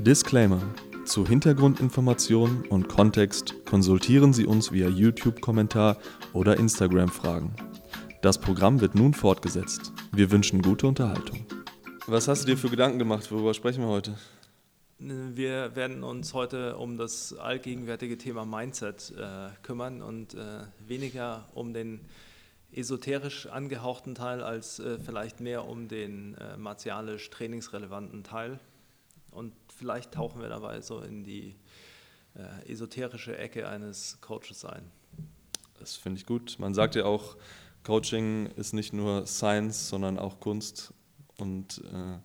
Disclaimer. Zu Hintergrundinformationen und Kontext konsultieren Sie uns via YouTube-Kommentar oder Instagram-Fragen. Das Programm wird nun fortgesetzt. Wir wünschen gute Unterhaltung. Was hast du dir für Gedanken gemacht? Worüber sprechen wir heute? Wir werden uns heute um das allgegenwärtige Thema Mindset äh, kümmern und äh, weniger um den esoterisch angehauchten Teil als äh, vielleicht mehr um den äh, martialisch trainingsrelevanten Teil. Und vielleicht tauchen wir dabei so in die äh, esoterische Ecke eines Coaches ein. Das finde ich gut. Man sagt ja auch, Coaching ist nicht nur Science, sondern auch Kunst. Und äh,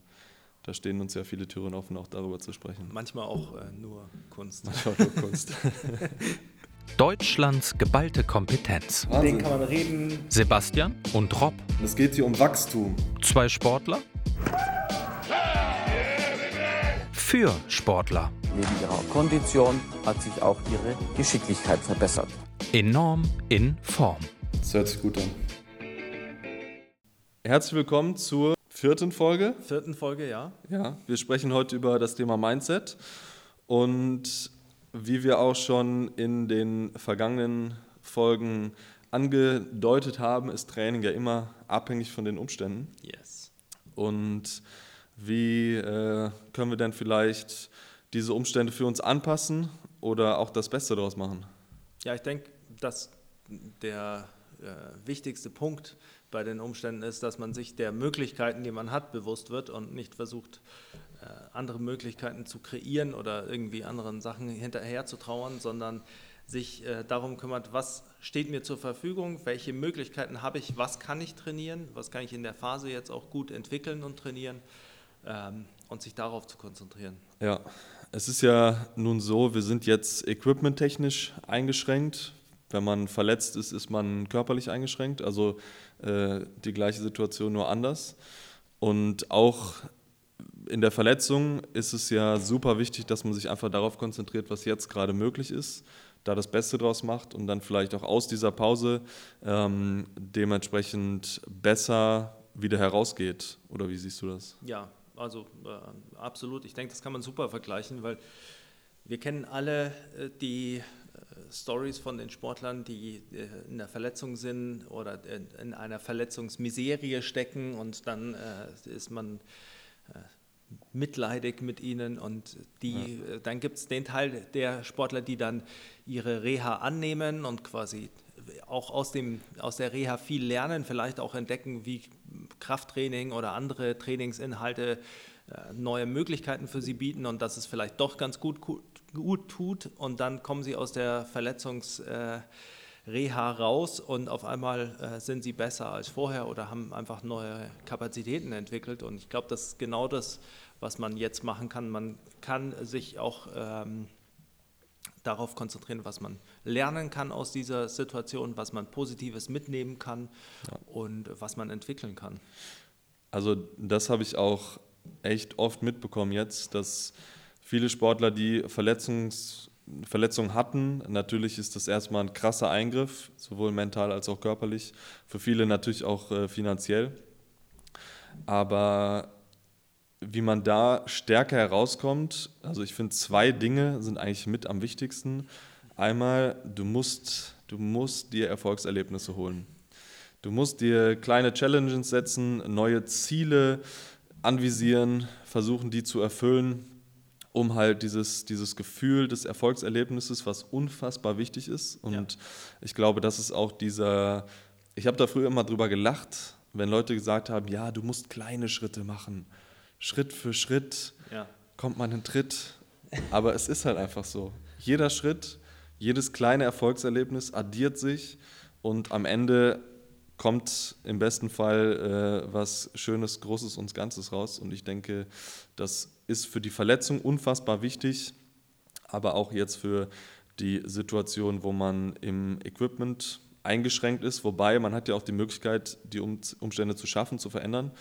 da stehen uns ja viele Türen offen, auch darüber zu sprechen. Manchmal auch äh, nur Kunst. Manchmal nur Kunst. Deutschlands geballte Kompetenz. Den kann man reden. Sebastian und Rob, Es geht hier um Wachstum. zwei Sportler. Für Sportler. Neben ihrer Kondition hat sich auch ihre Geschicklichkeit verbessert. Enorm in Form. Das hört sich gut an. Herzlich willkommen zur vierten Folge. Vierten Folge, ja. Ja, wir sprechen heute über das Thema Mindset. Und wie wir auch schon in den vergangenen Folgen angedeutet haben, ist Training ja immer abhängig von den Umständen. Yes. Und wie äh, können wir denn vielleicht diese Umstände für uns anpassen oder auch das Beste daraus machen? Ja, ich denke, dass der äh, wichtigste Punkt bei den Umständen ist, dass man sich der Möglichkeiten, die man hat, bewusst wird und nicht versucht, äh, andere Möglichkeiten zu kreieren oder irgendwie anderen Sachen hinterher zu trauern, sondern sich äh, darum kümmert, was steht mir zur Verfügung, welche Möglichkeiten habe ich, was kann ich trainieren, was kann ich in der Phase jetzt auch gut entwickeln und trainieren ähm, und sich darauf zu konzentrieren. Ja, es ist ja nun so, wir sind jetzt equipmenttechnisch eingeschränkt. Wenn man verletzt ist, ist man körperlich eingeschränkt. Also äh, die gleiche Situation nur anders. Und auch in der Verletzung ist es ja super wichtig, dass man sich einfach darauf konzentriert, was jetzt gerade möglich ist, da das Beste draus macht und dann vielleicht auch aus dieser Pause ähm, dementsprechend besser wieder herausgeht. Oder wie siehst du das? Ja, also äh, absolut. Ich denke, das kann man super vergleichen, weil wir kennen alle äh, die äh, Stories von den Sportlern, die äh, in der Verletzung sind oder in, in einer Verletzungsmiserie stecken und dann äh, ist man äh, mitleidig mit ihnen und die, äh, dann gibt es den Teil der Sportler, die dann ihre Reha annehmen und quasi auch aus, dem, aus der Reha viel lernen, vielleicht auch entdecken, wie Krafttraining oder andere Trainingsinhalte äh, neue Möglichkeiten für sie bieten und dass es vielleicht doch ganz gut, gut, tut und dann kommen sie aus der Verletzungsreha raus und auf einmal äh, sind sie besser als vorher oder haben einfach neue Kapazitäten entwickelt und ich glaube, das ist genau das, was man jetzt machen kann. Man kann sich auch ähm, darauf konzentrieren, was man lernen kann aus dieser Situation, was man Positives mitnehmen kann und was man entwickeln kann. Also das habe ich auch echt oft mitbekommen jetzt, dass viele Sportler, die Verletzungs, Verletzungen hatten, natürlich ist das erstmal ein krasser Eingriff, sowohl mental als auch körperlich, für viele natürlich auch äh, finanziell. Aber wie man da stärker herauskommt, also ich finde, zwei Dinge sind eigentlich mit am wichtigsten. Einmal, du musst, du musst dir Erfolgserlebnisse holen. Du musst dir kleine Challenges setzen, neue Ziele anvisieren, versuchen die zu erfüllen, um halt dieses, dieses Gefühl des Erfolgserlebnisses, was unfassbar wichtig ist. Und Ja. ich glaube, das ist auch dieser, ich habe da früher immer drüber gelacht, wenn Leute gesagt haben, ja, du musst kleine Schritte machen. Schritt für Schritt Ja. kommt man in Tritt. Aber es ist halt einfach so. Jeder Schritt, jedes kleine Erfolgserlebnis addiert sich und am Ende kommt im besten Fall äh, was Schönes, Großes und Ganzes raus. Und ich denke, das ist für die Verletzung unfassbar wichtig, aber auch jetzt für die Situation, wo man im Equipment eingeschränkt ist. Wobei man hat ja auch die Möglichkeit, die um Umstände zu schaffen, zu verändern,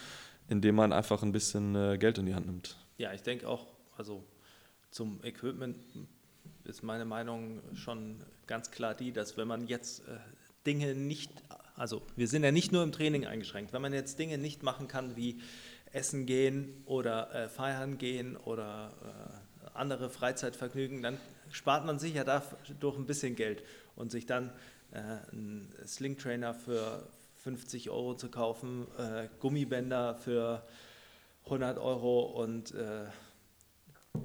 indem man einfach ein bisschen äh, Geld in die Hand nimmt. Ja, ich denke auch, also zum Equipment ist meine Meinung schon ganz klar die, dass wenn man jetzt äh, Dinge nicht, also wir sind ja nicht nur im Training eingeschränkt, wenn man jetzt Dinge nicht machen kann wie essen gehen oder äh, feiern gehen oder äh, andere Freizeitvergnügen, dann spart man sich ja dadurch ein bisschen Geld und sich dann äh, einen Slingtrainer für 50 Euro zu kaufen, äh, Gummibänder für 100 Euro und äh,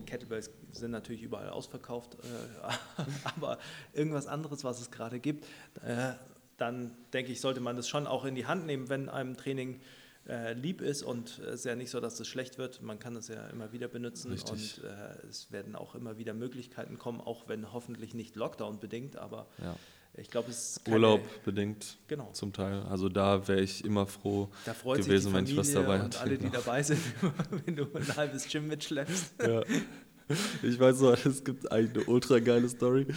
Kettlebells sind natürlich überall ausverkauft, äh, aber irgendwas anderes, was es gerade gibt, äh, dann denke ich, sollte man das schon auch in die Hand nehmen, wenn einem Training äh, lieb ist und es ist ja nicht so, dass es schlecht wird. Man kann es ja immer wieder benutzen Richtig. und äh, es werden auch immer wieder Möglichkeiten kommen, auch wenn hoffentlich nicht Lockdown bedingt, aber Ja. Ich glaube, es ist Urlaub bedingt Genau. zum Teil. Also da wäre ich immer froh gewesen, wenn ich was dabei und hatte. alle, die Genau. dabei sind, wenn du ein halbes Gym mitschleppst. Ja. Ich weiß noch, es gibt eigentlich eine ultra geile Story.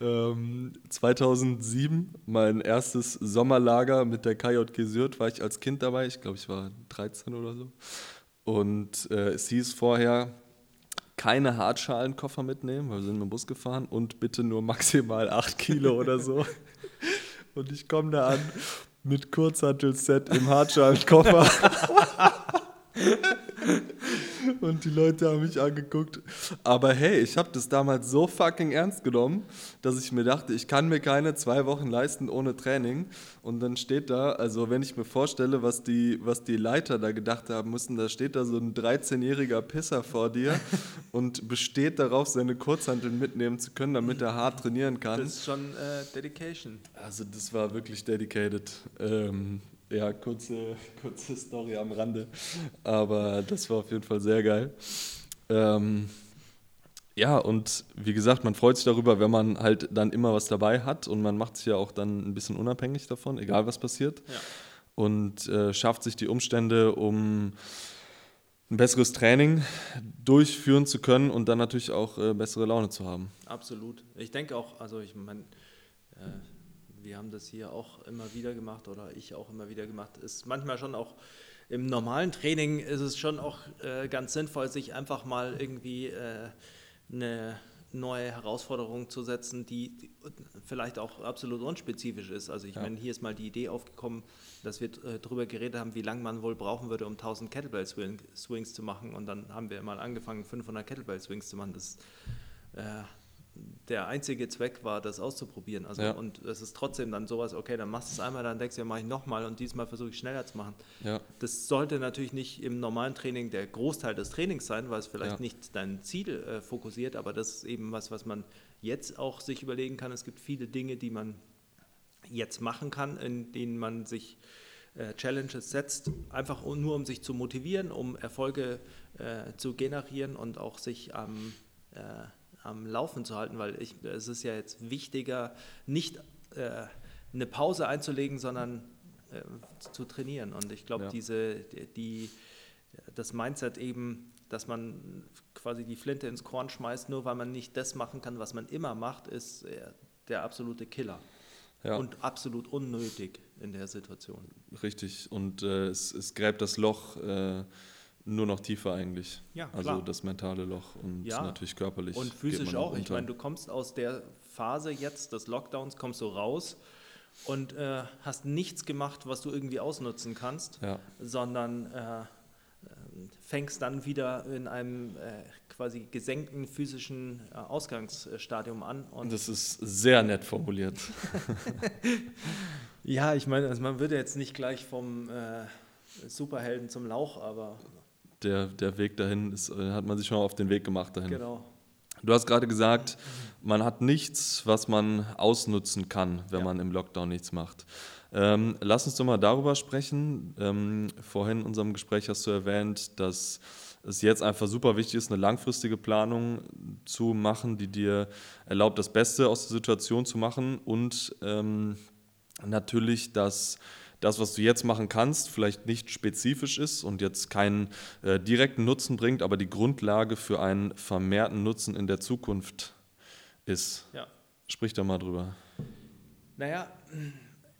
Ähm, 2007, mein erstes Sommerlager mit der KJG Sürth, war ich als Kind dabei. Ich glaube, ich war 13 oder so. Und äh, es hieß vorher, keine Hartschalenkoffer mitnehmen, weil wir sind mit dem Bus gefahren und bitte nur maximal 8 Kilo oder so. Und ich komme da an mit Kurzhantelset im Hartschalenkoffer. Und die Leute haben mich angeguckt. Aber hey, ich habe das damals so fucking ernst genommen, dass ich mir dachte, ich kann mir keine zwei Wochen leisten ohne Training. Und dann steht da, also wenn ich mir vorstelle, was die, was die Leiter da gedacht haben müssen, da steht da so ein 13-jähriger Pisser vor dir und besteht darauf, seine Kurzhanteln mitnehmen zu können, damit er hart trainieren kann. Das ist schon äh, Dedication. Also das war wirklich dedicated. Ähm, ja, kurze, kurze Story am Rande. Aber das war auf jeden Fall sehr geil. Ähm, ja, und wie gesagt, man freut sich darüber, wenn man halt dann immer was dabei hat und man macht sich ja auch dann ein bisschen unabhängig davon, egal was passiert. Ja. Und äh, schafft sich die Umstände, um ein besseres Training durchführen zu können und dann natürlich auch äh, bessere Laune zu haben. Absolut. Ich denke auch, also ich meine, äh, wir haben das hier auch immer wieder gemacht oder ich auch immer wieder gemacht. Ist manchmal schon auch im normalen Training ist es schon auch äh, ganz sinnvoll, sich einfach mal irgendwie äh, eine neue Herausforderung zu setzen, die, die vielleicht auch absolut unspezifisch ist. Also ich Ja. meine, hier ist mal die Idee aufgekommen, dass wir äh, darüber geredet haben, wie lange man wohl brauchen würde, um 1000 Kettlebell Swing, Swings zu machen. Und dann haben wir mal angefangen, 500 Kettlebell Swings zu machen. Das äh, der einzige Zweck war, das auszuprobieren. Also, Ja. Und es ist trotzdem dann sowas, okay, dann machst du es einmal, dann denkst du, ja, mache ich nochmal und diesmal versuche ich schneller zu machen. Ja, Das sollte natürlich nicht im normalen Training der Großteil des Trainings sein, weil es vielleicht Ja. nicht dein Ziel äh, fokussiert, aber das ist eben was, was man jetzt auch sich überlegen kann. Es gibt viele Dinge, die man jetzt machen kann, in denen man sich äh, Challenges setzt, einfach um- nur um sich zu motivieren, um Erfolge äh, zu generieren und auch sich am, äh, am Laufen zu halten, weil ich, es ist ja jetzt wichtiger, nicht äh, eine Pause einzulegen, sondern äh, zu trainieren. Und ich glaube, Ja. diese, die, das Mindset eben, dass man quasi die Flinte ins Korn schmeißt, nur weil man nicht das machen kann, was man immer macht, ist äh, der absolute Killer. ja. Und absolut unnötig in der Situation. Richtig. Und äh, es, es gräbt das Loch äh, nur noch tiefer eigentlich. Ja, Also klar. das mentale Loch und Ja. natürlich körperlich. Und physisch auch. Ich unter. meine, du kommst aus der Phase jetzt des Lockdowns, kommst du raus und äh, hast nichts gemacht, was du irgendwie ausnutzen kannst, Ja, sondern äh, äh, fängst dann wieder in einem äh, quasi gesenkten physischen äh, Ausgangsstadium an. und das ist sehr nett formuliert. ja, ich meine, also man wird jetzt nicht gleich vom äh, Superhelden zum Lauch, aber Der, der Weg dahin ist, äh, hat man sich schon auf den Weg gemacht dahin. genau. Du hast gerade gesagt, man hat nichts, was man ausnutzen kann, wenn Ja. man im Lockdown nichts macht. Ähm, lass uns doch mal darüber sprechen. Ähm, vorhin in unserem Gespräch hast du erwähnt, dass es jetzt einfach super wichtig ist, eine langfristige Planung zu machen, die dir erlaubt, das Beste aus der Situation zu machen und ähm, natürlich, dass das, was du jetzt machen kannst, vielleicht nicht spezifisch ist und jetzt keinen äh, direkten Nutzen bringt, aber die Grundlage für einen vermehrten Nutzen in der Zukunft ist. Ja. Sprich da mal drüber. Naja,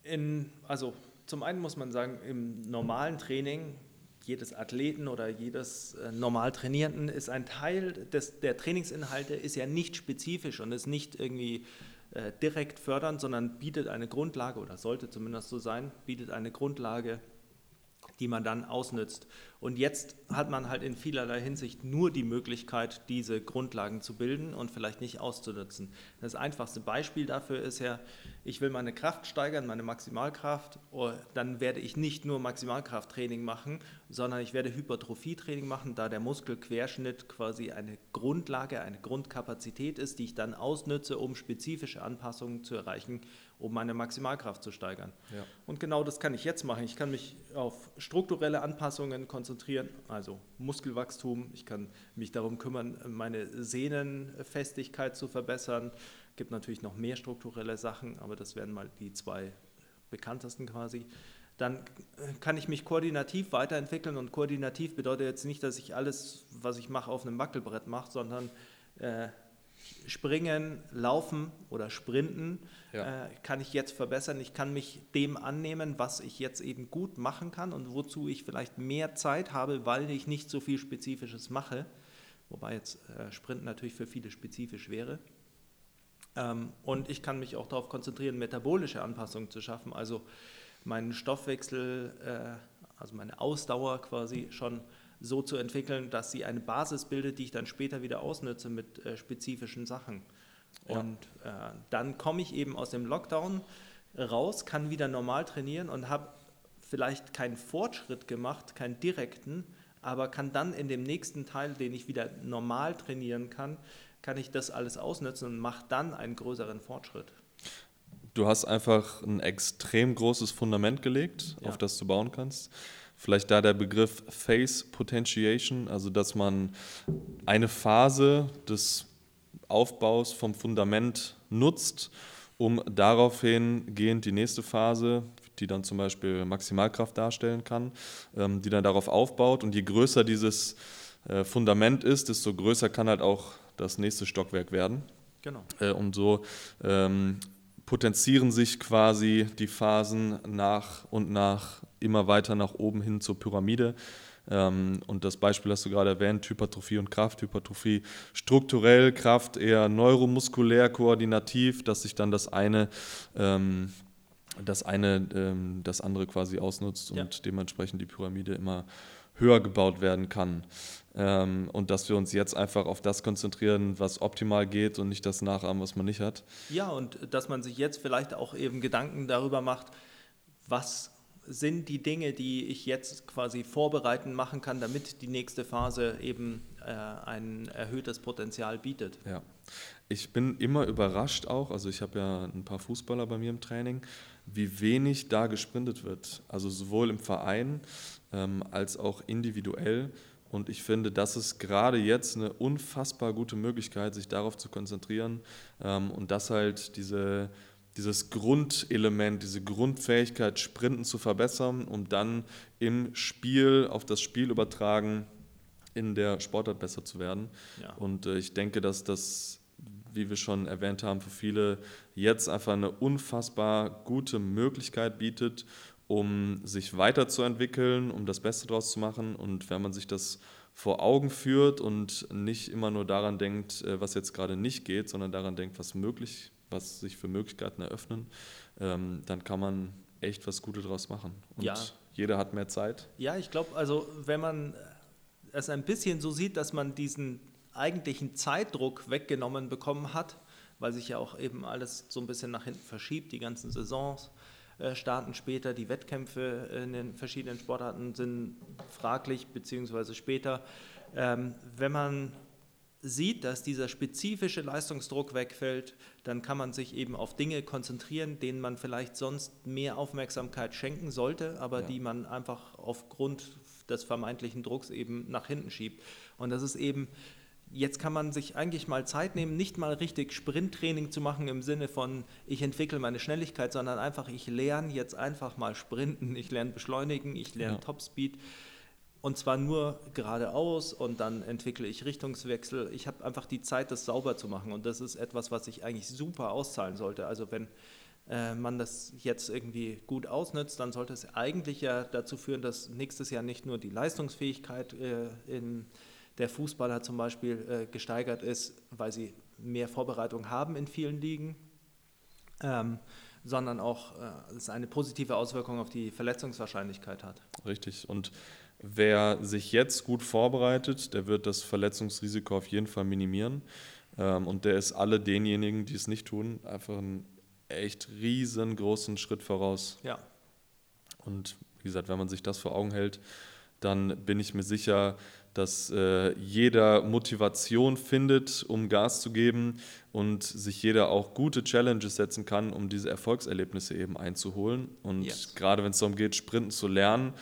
in, also zum einen muss man sagen, im normalen Training jedes Athleten oder jedes äh, normal Trainierenden ist ein Teil des, der Trainingsinhalte ist ja nicht spezifisch und ist nicht irgendwie äh, direkt fördernd, sondern bietet eine Grundlage oder sollte zumindest so sein, bietet eine Grundlage die man dann ausnützt. Und jetzt hat man halt in vielerlei Hinsicht nur die Möglichkeit, diese Grundlagen zu bilden und vielleicht nicht auszunutzen. Das einfachste Beispiel dafür ist ja, ich will meine Kraft steigern, meine Maximalkraft, oh, dann werde ich nicht nur Maximalkrafttraining machen, sondern ich werde Hypertrophietraining machen, da der Muskelquerschnitt quasi eine Grundlage, eine Grundkapazität ist, die ich dann ausnütze, um spezifische Anpassungen zu erreichen, um meine Maximalkraft zu steigern. Ja. Und genau das kann ich jetzt machen. Ich kann mich auf strukturelle Anpassungen konzentrieren, also Muskelwachstum. Ich kann mich darum kümmern, meine Sehnenfestigkeit zu verbessern. Es gibt natürlich noch mehr strukturelle Sachen, aber das wären mal die zwei bekanntesten quasi. Dann kann ich mich koordinativ weiterentwickeln und koordinativ bedeutet jetzt nicht, dass ich alles, was ich mache, auf einem Wackelbrett mache, sondern äh, Springen, Laufen oder Sprinten ja. äh, kann ich jetzt verbessern. Ich kann mich dem annehmen, was ich jetzt eben gut machen kann und wozu ich vielleicht mehr Zeit habe, weil ich nicht so viel Spezifisches mache. Wobei jetzt äh, Sprinten natürlich für viele spezifisch wäre. Ähm, und ich kann mich auch darauf konzentrieren, metabolische Anpassungen zu schaffen, also meinen Stoffwechsel, äh, also meine Ausdauer quasi schon so zu entwickeln, dass sie eine Basis bildet, die ich dann später wieder ausnutze mit äh, spezifischen Sachen. Ja. Und äh, dann komme ich eben aus dem Lockdown raus, kann wieder normal trainieren und habe vielleicht keinen Fortschritt gemacht, keinen direkten, aber kann dann in dem nächsten Teil, den ich wieder normal trainieren kann, kann ich das alles ausnutzen und mache dann einen größeren Fortschritt. Du hast einfach ein extrem großes Fundament gelegt, ja. auf das du bauen kannst. Vielleicht da der Begriff Phase Potentiation, also dass man eine Phase des Aufbaus vom Fundament nutzt, um daraufhin gehend die nächste Phase, die dann zum Beispiel Maximalkraft darstellen kann, ähm, die dann darauf aufbaut. Und je größer dieses äh, Fundament ist, desto größer kann halt auch das nächste Stockwerk werden. Genau. Äh, und so ähm, potenzieren sich quasi die Phasen nach und nach immer weiter nach oben hin zur Pyramide. Ähm, und das Beispiel hast du gerade erwähnt, Hypertrophie und Kraft. Hypertrophie strukturell, Kraft eher neuromuskulär, koordinativ, dass sich dann das eine, ähm, das, eine ähm, das andere quasi ausnutzt ja. und dementsprechend die Pyramide immer höher gebaut werden kann. Ähm, und dass wir uns jetzt einfach auf das konzentrieren, was optimal geht und nicht das nachahmen, was man nicht hat. Ja, und dass man sich jetzt vielleicht auch eben Gedanken darüber macht, was sind die Dinge, die ich jetzt quasi vorbereiten machen kann, damit die nächste Phase eben äh, ein erhöhtes Potenzial bietet. Ja, ich bin immer überrascht auch, also ich habe ja ein paar Fußballer bei mir im Training, wie wenig da gesprintet wird. Also sowohl im Verein ähm, als auch individuell. Und ich finde, das ist gerade jetzt eine unfassbar gute Möglichkeit, sich darauf zu konzentrieren ähm, und das halt diese dieses Grundelement, diese Grundfähigkeit, Sprinten zu verbessern, um dann im Spiel, auf das Spiel übertragen, in der Sportart besser zu werden. Ja. Und äh, ich denke, dass das, wie wir schon erwähnt haben, für viele jetzt einfach eine unfassbar gute Möglichkeit bietet, um sich weiterzuentwickeln, um das Beste daraus zu machen. Und wenn man sich das vor Augen führt und nicht immer nur daran denkt, äh, was jetzt gerade nicht geht, sondern daran denkt, was möglich was sich für Möglichkeiten eröffnen, ähm, dann kann man echt was Gutes daraus machen. Und ja. jeder hat mehr Zeit. Ja, ich glaube, also wenn man es ein bisschen so sieht, dass man diesen eigentlichen Zeitdruck weggenommen bekommen hat, weil sich ja auch eben alles so ein bisschen nach hinten verschiebt, die ganzen Saisons äh, starten später, die Wettkämpfe in den verschiedenen Sportarten sind fraglich, beziehungsweise später. Ähm, wenn man sieht, dass dieser spezifische Leistungsdruck wegfällt, dann kann man sich eben auf Dinge konzentrieren, denen man vielleicht sonst mehr Aufmerksamkeit schenken sollte, aber ja. die man einfach aufgrund des vermeintlichen Drucks eben nach hinten schiebt. Und das ist eben, jetzt kann man sich eigentlich mal Zeit nehmen, nicht mal richtig Sprinttraining zu machen im Sinne von, ich entwickle meine Schnelligkeit, sondern einfach, ich lerne jetzt einfach mal Sprinten, ich lerne Beschleunigen, ich lerne ja. Topspeed. Und zwar nur geradeaus und dann entwickle ich Richtungswechsel. Ich habe einfach die Zeit, das sauber zu machen. Und das ist etwas, was sich eigentlich super auszahlen sollte. Also wenn äh, man das jetzt irgendwie gut ausnutzt, dann sollte es eigentlich ja dazu führen, dass nächstes Jahr nicht nur die Leistungsfähigkeit äh, in der Fußballer zum Beispiel äh, gesteigert ist, weil sie mehr Vorbereitung haben in vielen Ligen, ähm, sondern auch äh, es eine positive Auswirkung auf die Verletzungswahrscheinlichkeit hat. Richtig. Und wer sich jetzt gut vorbereitet, der wird das Verletzungsrisiko auf jeden Fall minimieren. Ähm, und der ist alle denjenigen, die es nicht tun, einfach einen echt riesengroßen Schritt voraus. Ja. Und wie gesagt, wenn man sich das vor Augen hält, dann bin ich mir sicher, dass äh, jeder Motivation findet, um Gas zu geben und sich jeder auch gute Challenges setzen kann, um diese Erfolgserlebnisse eben einzuholen. Und Yes. gerade wenn es darum geht, Sprinten zu lernen,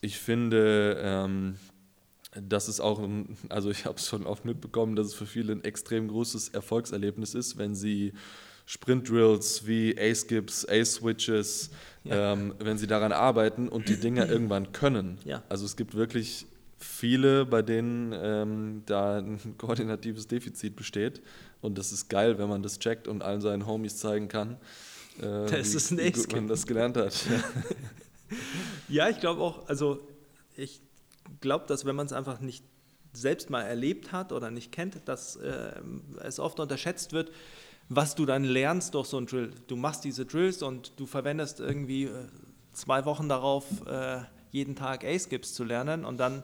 ich finde, ähm, das ist auch, ein, also ich habe es schon oft mitbekommen, dass es für viele ein extrem großes Erfolgserlebnis ist, wenn sie Sprint-Drills wie A-Skips, A-Switches, Ja. ähm, wenn sie daran arbeiten und die Dinger irgendwann können. Ja. Also es gibt wirklich viele, bei denen ähm, da ein koordinatives Defizit besteht. Und das ist geil, wenn man das checkt und allen seinen Homies zeigen kann, äh, Das wie, ist ein wie gut man das gelernt hat. Ja, ich glaube auch, also ich glaube, dass wenn man es einfach nicht selbst mal erlebt hat oder nicht kennt, dass äh, es oft unterschätzt wird, was du dann lernst durch so einen Drill. Du machst diese Drills und du verwendest irgendwie äh, zwei Wochen darauf, äh, jeden Tag A-Skips zu lernen und dann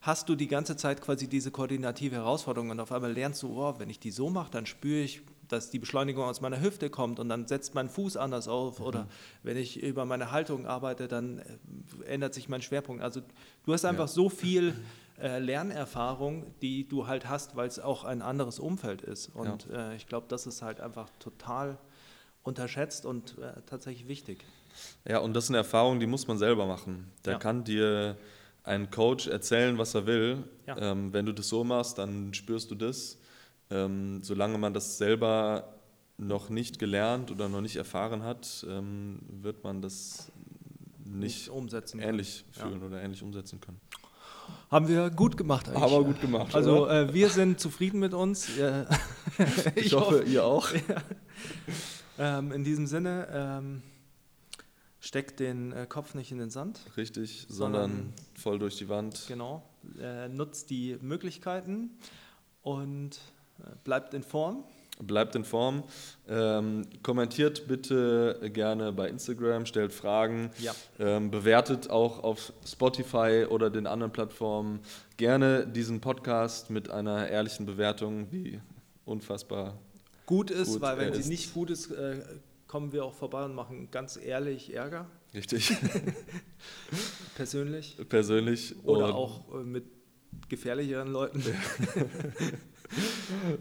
hast du die ganze Zeit quasi diese koordinative Herausforderung und auf einmal lernst du, oh, wenn ich die so mache, dann spüre ich, dass die Beschleunigung aus meiner Hüfte kommt und dann setzt mein Fuß anders auf oder wenn ich über meine Haltung arbeite, dann äh, ändert sich mein Schwerpunkt. Also du hast einfach so viel äh, Lernerfahrung, die du halt hast, weil es auch ein anderes Umfeld ist und äh, ich glaube, das ist halt einfach total unterschätzt und äh, tatsächlich wichtig. Ja, und das ist eine Erfahrung, die muss man selber machen. Da Ja. kann dir ein Coach erzählen, was er will. Ja. Ähm, wenn du das so machst, dann spürst du das. Ähm, solange man das selber noch nicht gelernt oder noch nicht erfahren hat, ähm, wird man das nicht umsetzen. ähnlich Ja. fühlen oder ähnlich umsetzen können. Haben wir gut gemacht eigentlich. Aber gut gemacht, Also äh, wir sind zufrieden mit uns. Äh, Ich, hoffe, ihr auch. ähm, in diesem Sinne, ähm, steckt den äh, Kopf nicht in den Sand. Richtig, Sondern- sondern voll durch die Wand. Genau. Äh, nutzt die Möglichkeiten und äh, bleibt in Form. Bleibt in Form. Ähm, kommentiert bitte gerne bei Instagram, stellt Fragen. Ja. Ähm, bewertet auch auf Spotify oder den anderen Plattformen gerne diesen Podcast mit einer ehrlichen Bewertung, wie unfassbar. Gut ist, Gut, weil wenn er sie ist- nicht gut ist, äh, kommen wir auch vorbei und machen ganz ehrlich Ärger, Richtig, persönlich. persönlich. Oder auch äh, mit gefährlicheren Leuten.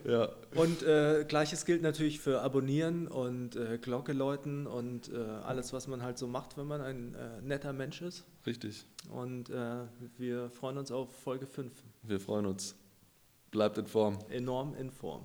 Ja, Und äh, gleiches gilt natürlich für Abonnieren und äh, Glocke läuten und äh, alles, was man halt so macht, wenn man ein äh, netter Mensch ist. richtig. Und äh, wir freuen uns auf Folge 5. Wir freuen uns. Bleibt in Form. Enorm in Form.